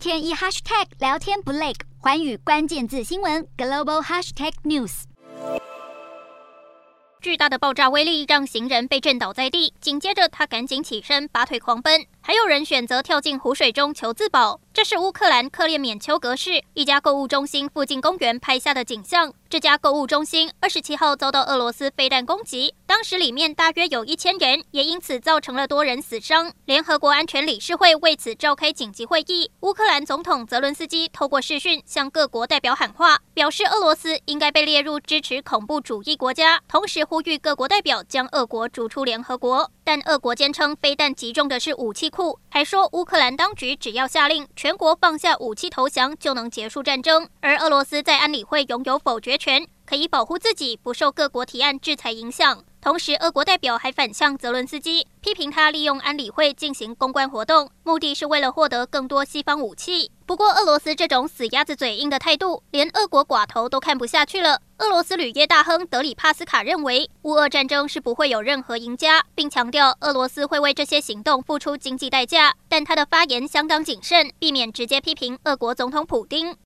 天一 hashtag 聊天不累，环宇关键字新闻 global hashtag news。巨大的爆炸威力让行人被震倒在地，紧接着他赶紧起身，拔腿狂奔。还有人选择跳进湖水中求自保。这是乌克兰克列缅丘格市一家购物中心附近公园拍下的景象。这家购物中心二十七号遭到俄罗斯飞弹攻击，当时里面大约有一千人，也因此造成了多人死伤。联合国安全理事会为此召开紧急会议。乌克兰总统泽伦斯基透过视讯向各国代表喊话，表示俄罗斯应该被列入支持恐怖主义国家，同时呼吁各国代表将俄国逐出联合国。但俄国坚称飞弹击中的是武器库，还说乌克兰当局只要下令全国放下武器投降就能结束战争。而俄罗斯在安理会拥有否决权，可以保护自己不受各国提案制裁影响。同时，俄国代表还反向泽伦斯基，批评他利用安理会进行公关活动，目的是为了获得更多西方武器。不过，俄罗斯这种死鸭子嘴硬的态度，连俄国寡头都看不下去了。俄罗斯铝业大亨德里帕斯卡认为，乌俄战争是不会有任何赢家，并强调俄罗斯会为这些行动付出经济代价。但他的发言相当谨慎，避免直接批评俄国总统普丁。